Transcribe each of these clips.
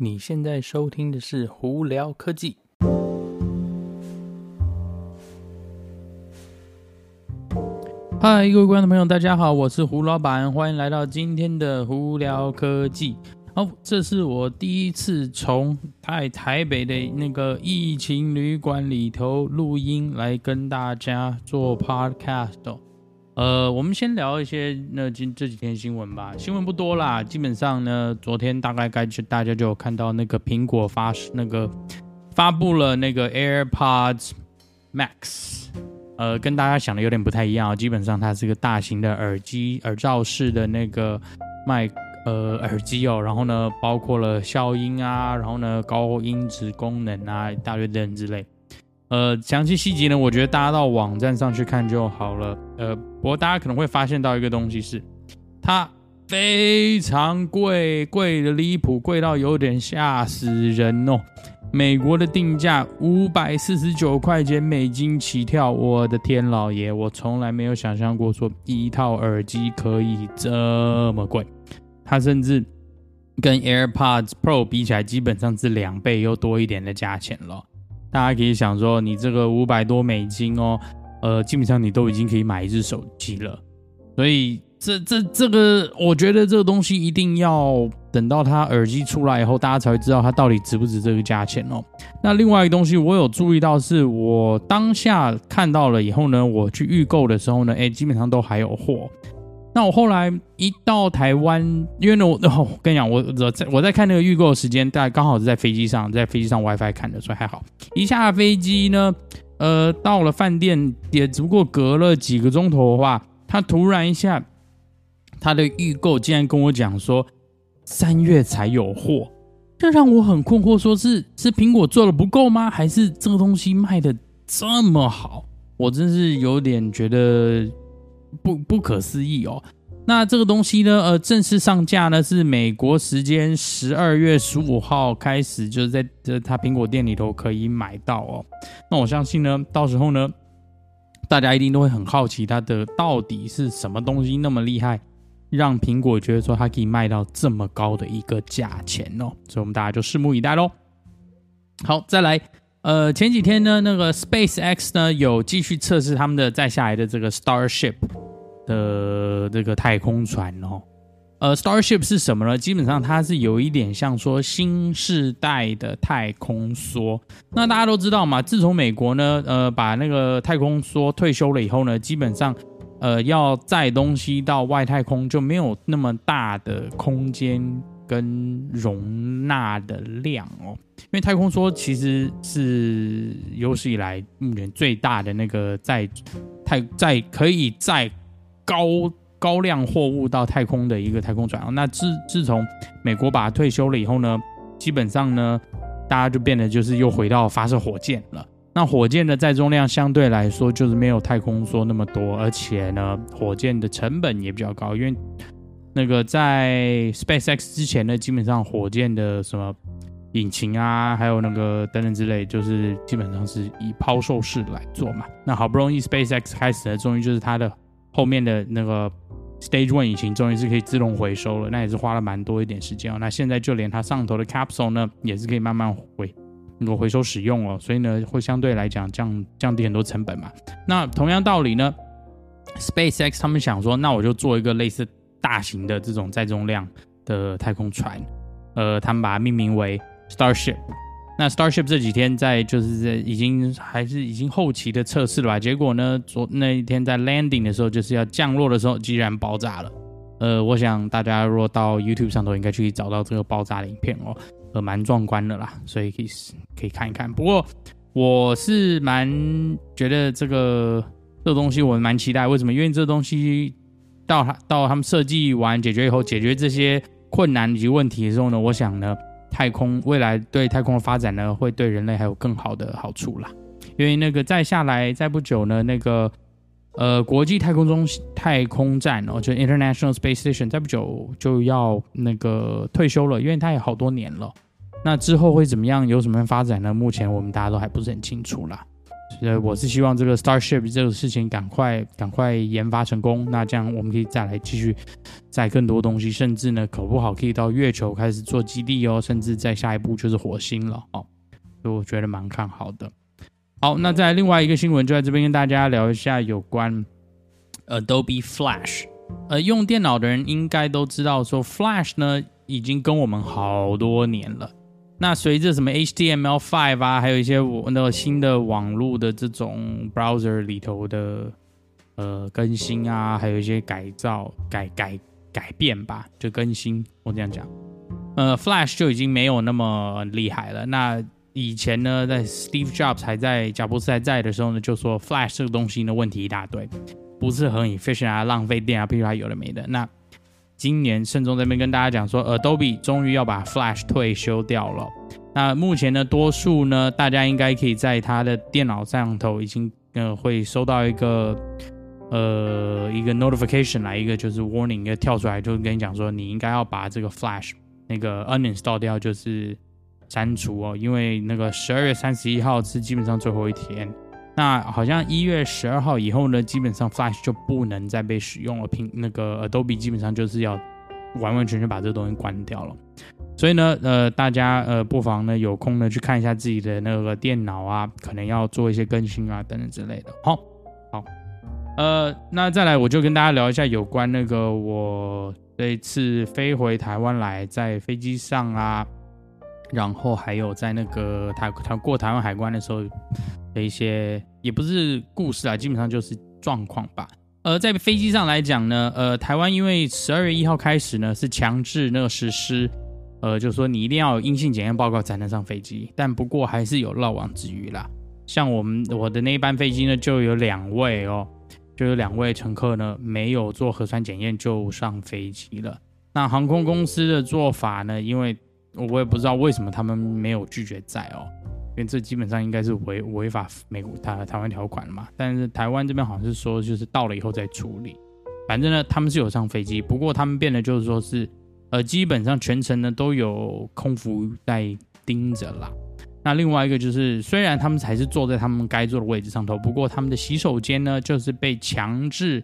你现在收听的是《胡聊科技》。嗨，各位观众朋友，大家好，我是胡老板，欢迎来到今天的《胡聊科技》。哦，这是我第一次从在台北的那个疫情旅馆里头录音来跟大家做 podcast。呃，我们先聊一些那今这几天新闻吧。新闻不多啦，基本上呢，昨天大概该就大家就有看到那个苹果发那个发布了那个 AirPods Max，呃，跟大家想的有点不太一样。基本上它是个大型的耳机耳罩式的那个麦呃耳机哦，然后呢，包括了消音啊，然后呢高音质功能啊，大堆等之类。呃，详细细节呢，我觉得大家到网站上去看就好了。呃，不过大家可能会发现到一个东西是，它非常贵，贵的离谱，贵到有点吓死人哦。美国的定价五百四十九块钱美金起跳，我的天老爷，我从来没有想象过说一套耳机可以这么贵。它甚至跟 AirPods Pro 比起来，基本上是两倍又多一点的价钱了。大家可以想说，你这个五百多美金哦，呃，基本上你都已经可以买一只手机了。所以这这这个，我觉得这个东西一定要等到它耳机出来以后，大家才会知道它到底值不值这个价钱哦。那另外一个东西，我有注意到，是我当下看到了以后呢，我去预购的时候呢，哎，基本上都还有货。那我后来一到台湾，因为呢，我我跟你讲，我我在我在看那个预购的时间，大概刚好是在飞机上，在飞机上 WiFi 看的，所以还好。一下飞机呢，呃，到了饭店也只不过隔了几个钟头的话，他突然一下，他的预购竟然跟我讲说三月才有货，这让我很困惑，说是是苹果做的不够吗？还是这个东西卖的这么好？我真是有点觉得。不不可思议哦，那这个东西呢，呃，正式上架呢是美国时间十二月十五号开始，就是在这它苹果店里头可以买到哦。那我相信呢，到时候呢，大家一定都会很好奇它的到底是什么东西那么厉害，让苹果觉得说它可以卖到这么高的一个价钱哦。所以我们大家就拭目以待喽。好，再来。呃，前几天呢，那个 SpaceX 呢有继续测试他们的再下来的这个 Starship 的这个太空船哦。呃，Starship 是什么呢？基本上它是有一点像说新世代的太空梭。那大家都知道嘛，自从美国呢，呃，把那个太空梭退休了以后呢，基本上，呃，要载东西到外太空就没有那么大的空间。跟容纳的量哦，因为太空梭其实是有史以来目前最大的那个载太载可以载高高量货物到太空的一个太空船哦。那自自从美国把它退休了以后呢，基本上呢，大家就变得就是又回到发射火箭了。那火箭的载重量相对来说就是没有太空梭那么多，而且呢，火箭的成本也比较高，因为。那个在 SpaceX 之前呢，基本上火箭的什么引擎啊，还有那个等等之类，就是基本上是以抛售式来做嘛。那好不容易 SpaceX 开始了，终于就是它的后面的那个 Stage One 引擎终于是可以自动回收了，那也是花了蛮多一点时间哦。那现在就连它上头的 Capsule 呢，也是可以慢慢回能够回收使用哦，所以呢，会相对来讲降降低很多成本嘛。那同样道理呢，SpaceX 他们想说，那我就做一个类似。大型的这种载重量的太空船，呃，他们把它命名为 Starship。那 Starship 这几天在就是在已经还是已经后期的测试了吧？结果呢，昨那一天在 landing 的时候，就是要降落的时候，居然爆炸了。呃，我想大家如果到 YouTube 上头，应该去找到这个爆炸的影片哦，呃，蛮壮观的啦，所以可以可以看一看。不过我是蛮觉得这个这东西我蛮期待，为什么？因为这东西。到他到他们设计完解决以后，解决这些困难以及问题的时候呢，我想呢，太空未来对太空的发展呢，会对人类还有更好的好处啦。因为那个再下来再不久呢，那个呃国际太空中太空站哦，就 International Space Station，再不久就要那个退休了，因为它也好多年了。那之后会怎么样，有什么样发展呢？目前我们大家都还不是很清楚啦。呃，我是希望这个 Starship 这个事情赶快赶快研发成功，那这样我们可以再来继续载更多东西，甚至呢，搞不好可以到月球开始做基地哦，甚至在下一步就是火星了哦，所以我觉得蛮看好的。好，那在另外一个新闻，就在这边跟大家聊一下有关 Adobe Flash。呃，用电脑的人应该都知道，说 Flash 呢已经跟我们好多年了。那随着什么 HTML5 啊，还有一些我那个新的网络的这种 browser 里头的呃更新啊，还有一些改造、改改改变吧，就更新。我这样讲，呃，Flash 就已经没有那么厉害了。那以前呢，在 Steve Jobs 还在贾布斯还在的时候呢，就说 Flash 这个东西呢问题一大堆，不是很 efficient 啊，浪费电啊，譬如它有的没的。那今年慎重这边跟大家讲说，Adobe 终于要把 Flash 退休掉了。那目前呢，多数呢，大家应该可以在他的电脑上头已经呃会收到一个呃一个 notification 来一个就是 warning，一个跳出来就跟你讲说，你应该要把这个 Flash 那个 uninstall 掉，就是删除哦，因为那个十二月三十一号是基本上最后一天。那好像一月十二号以后呢，基本上 Flash 就不能再被使用了。平那个 Adobe 基本上就是要完完全全把这个东西关掉了。所以呢，呃，大家呃不妨呢有空呢去看一下自己的那个电脑啊，可能要做一些更新啊等等之类的。好，好，呃，那再来我就跟大家聊一下有关那个我这一次飞回台湾来，在飞机上啊，然后还有在那个台台过台湾海关的时候。的一些也不是故事啊，基本上就是状况吧。呃，在飞机上来讲呢，呃，台湾因为十二月一号开始呢是强制那个实施，呃，就是说你一定要有阴性检验报告才能上飞机。但不过还是有漏网之鱼啦。像我们我的那一班飞机呢，就有两位哦，就有两位乘客呢没有做核酸检验就上飞机了。那航空公司的做法呢，因为我也不知道为什么他们没有拒绝载哦。因为这基本上应该是违违法美国台台湾条款嘛，但是台湾这边好像是说就是到了以后再处理，反正呢他们是有上飞机，不过他们变得就是说是，呃基本上全程呢都有空服在盯着啦。那另外一个就是虽然他们还是坐在他们该坐的位置上头，不过他们的洗手间呢就是被强制，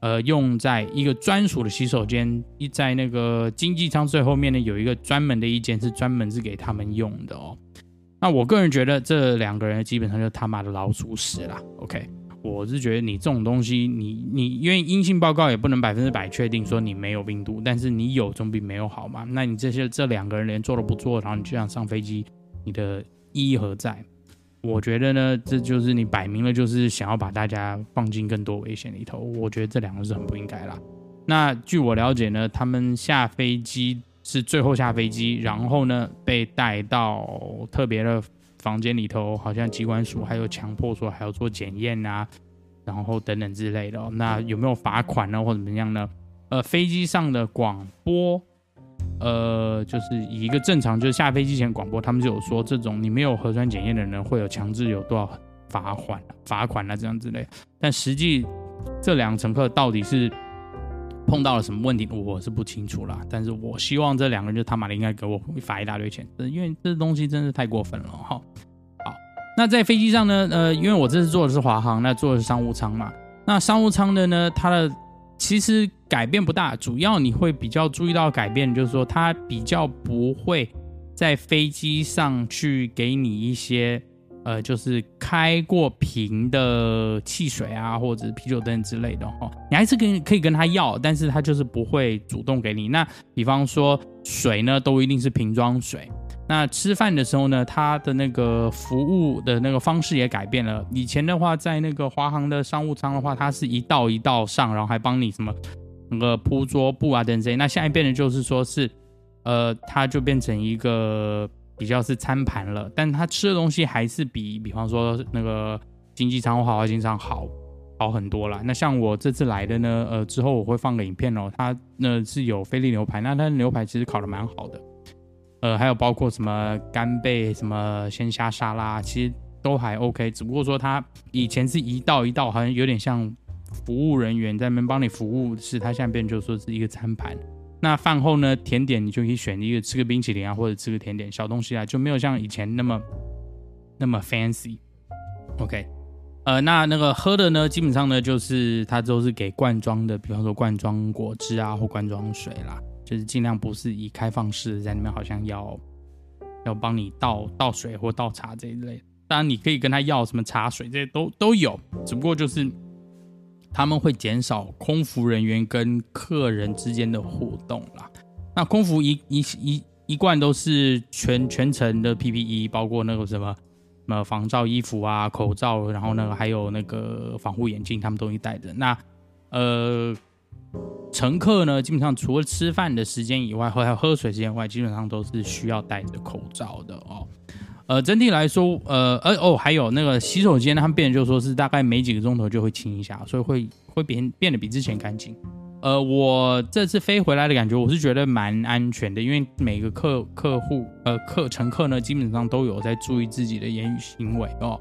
呃用在一个专属的洗手间，一在那个经济舱最后面呢有一个专门的一间是专门是给他们用的哦。那我个人觉得这两个人基本上就他妈的老鼠屎啦。OK，我是觉得你这种东西，你你因为阴性报告也不能百分之百确定说你没有病毒，但是你有总比没有好嘛。那你这些这两个人连做都不做，然后你就想上飞机，你的意义何在？我觉得呢，这就是你摆明了就是想要把大家放进更多危险里头。我觉得这两个是很不应该啦。那据我了解呢，他们下飞机。是最后下飞机，然后呢被带到特别的房间里头，好像机关署还有强迫说还要做检验啊，然后等等之类的。那有没有罚款呢，或者怎么样呢？呃，飞机上的广播，呃，就是以一个正常就是下飞机前广播，他们就有说这种你没有核酸检验的人会有强制有多少罚款、罚款啊这样之类。但实际这两乘客到底是？碰到了什么问题，我是不清楚啦。但是我希望这两个人就他妈的应该给我罚一大堆钱，因为这东西真是太过分了哈。好，那在飞机上呢，呃，因为我这次坐的是华航，那坐的是商务舱嘛。那商务舱的呢，它的其实改变不大，主要你会比较注意到改变，就是说它比较不会在飞机上去给你一些。呃，就是开过瓶的汽水啊，或者是啤酒灯之类的哈，你还是跟可以跟他要，但是他就是不会主动给你。那比方说水呢，都一定是瓶装水。那吃饭的时候呢，他的那个服务的那个方式也改变了。以前的话，在那个华航的商务舱的话，他是一道一道上，然后还帮你什么那个铺桌布啊等等。那现在变的就是说是，呃，它就变成一个。比较是餐盘了，但他吃的东西还是比，比方说那个经济舱或豪华经济舱好好很多啦。那像我这次来的呢，呃，之后我会放个影片哦。它那是有菲力牛排，那它的牛排其实烤的蛮好的，呃，还有包括什么干贝、什么鲜虾沙拉，其实都还 OK。只不过说它以前是一道一道，好像有点像服务人员在那边帮你服务，是它现在变就说是一个餐盘。那饭后呢，甜点你就可以选一个吃个冰淇淋啊，或者吃个甜点小东西啊，就没有像以前那么那么 fancy。OK，呃，那那个喝的呢，基本上呢就是它都是给罐装的，比方说罐装果汁啊或罐装水啦，就是尽量不是以开放式在里面，好像要要帮你倒倒水或倒茶这一类。当然你可以跟他要什么茶水，这些都都有，只不过就是他们会减少空服人员跟客人之间的互动啦。那空服一一一一贯都是全全程的 PPE，包括那个什么。什么防罩衣服啊、口罩，然后那个还有那个防护眼镜，他们都会带着。那呃，乘客呢，基本上除了吃饭的时间以外，或还有喝水时间外，基本上都是需要戴着口罩的哦。呃，整体来说，呃，呃哦，还有那个洗手间，他们变就说是大概每几个钟头就会清一下，所以会会变变得比之前干净。呃，我这次飞回来的感觉，我是觉得蛮安全的，因为每个客客户呃客乘客呢，基本上都有在注意自己的言语行为哦，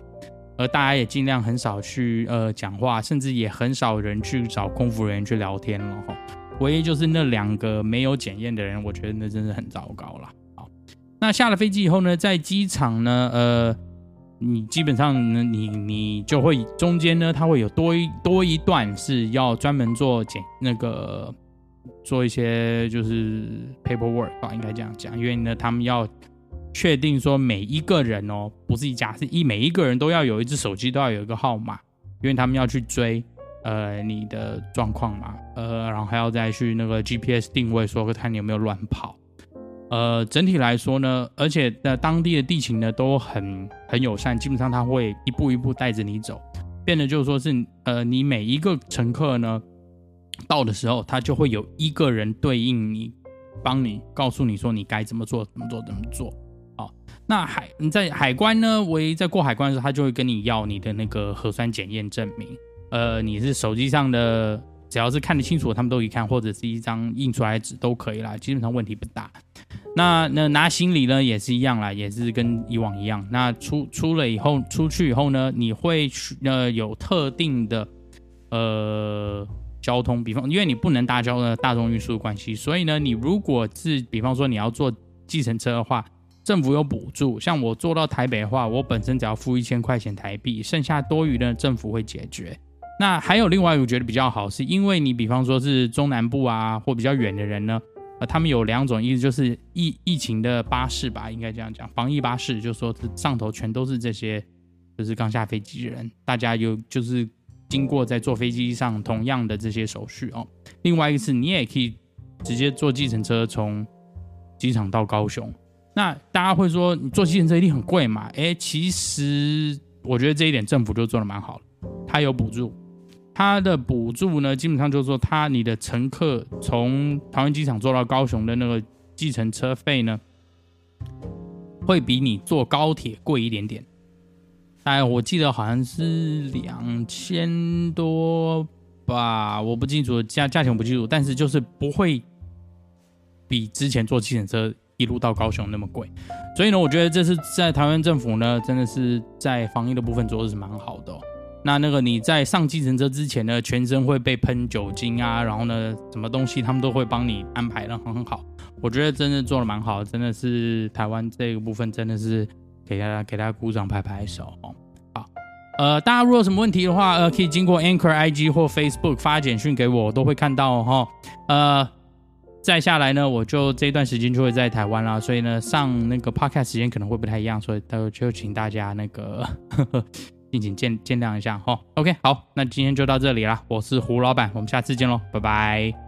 而大家也尽量很少去呃讲话，甚至也很少人去找空服人员去聊天了哈、哦。唯一就是那两个没有检验的人，我觉得那真是很糟糕了。那下了飞机以后呢，在机场呢，呃。你基本上呢，你你就会中间呢，它会有多一多一段是要专门做检那个做一些就是 paperwork 吧，应该这样讲，因为呢，他们要确定说每一个人哦，不是一家，是一每一个人都要有一只手机，都要有一个号码，因为他们要去追呃你的状况嘛，呃，然后还要再去那个 GPS 定位，说看你有没有乱跑。呃，整体来说呢，而且的当地的地形呢都很很友善，基本上他会一步一步带着你走，变得就是说是呃，你每一个乘客呢到的时候，他就会有一个人对应你，帮你告诉你说你该怎么做，怎么做，怎么做。好，那海你在海关呢，唯一在过海关的时候，他就会跟你要你的那个核酸检验证明，呃，你是手机上的，只要是看得清楚，他们都一看，或者是一张印出来的纸都可以啦，基本上问题不大。那那拿行李呢也是一样啦，也是跟以往一样。那出出了以后，出去以后呢，你会去呃有特定的呃交通，比方因为你不能搭交的大众运输的关系，所以呢，你如果是比方说你要坐计程车的话，政府有补助。像我坐到台北的话，我本身只要付一千块钱台币，剩下多余的政府会解决。那还有另外我觉得比较好，是因为你比方说是中南部啊或比较远的人呢。他们有两种意思，就是疫疫情的巴士吧，应该这样讲，防疫巴士，就是说上头全都是这些，就是刚下飞机的人，大家有就是经过在坐飞机上同样的这些手续哦。另外一个是你也可以直接坐计程车从机场到高雄。那大家会说你坐计程车一定很贵嘛？诶，其实我觉得这一点政府就做的蛮好的，它有补助。它的补助呢，基本上就是说，它你的乘客从桃园机场坐到高雄的那个计程车费呢，会比你坐高铁贵一点点。哎，我记得好像是两千多吧，我不清楚价价钱我不清楚，但是就是不会比之前坐计程车一路到高雄那么贵。所以呢，我觉得这是在台湾政府呢，真的是在防疫的部分做的是蛮好的。那那个你在上计程车之前呢，全身会被喷酒精啊，然后呢，什么东西他们都会帮你安排的很很好。我觉得真的做的蛮好，真的是台湾这个部分真的是给大家给大家鼓掌拍拍手。好，呃，大家如果有什么问题的话，呃，可以经过 Anchor IG 或 Facebook 发简讯给我，我都会看到哈、哦。呃，再下来呢，我就这段时间就会在台湾啦，所以呢，上那个 Podcast 时间可能会不太一样，所以都就请大家那个。呵呵敬请见见谅一下哈，OK，好，那今天就到这里了，我是胡老板，我们下次见喽，拜拜。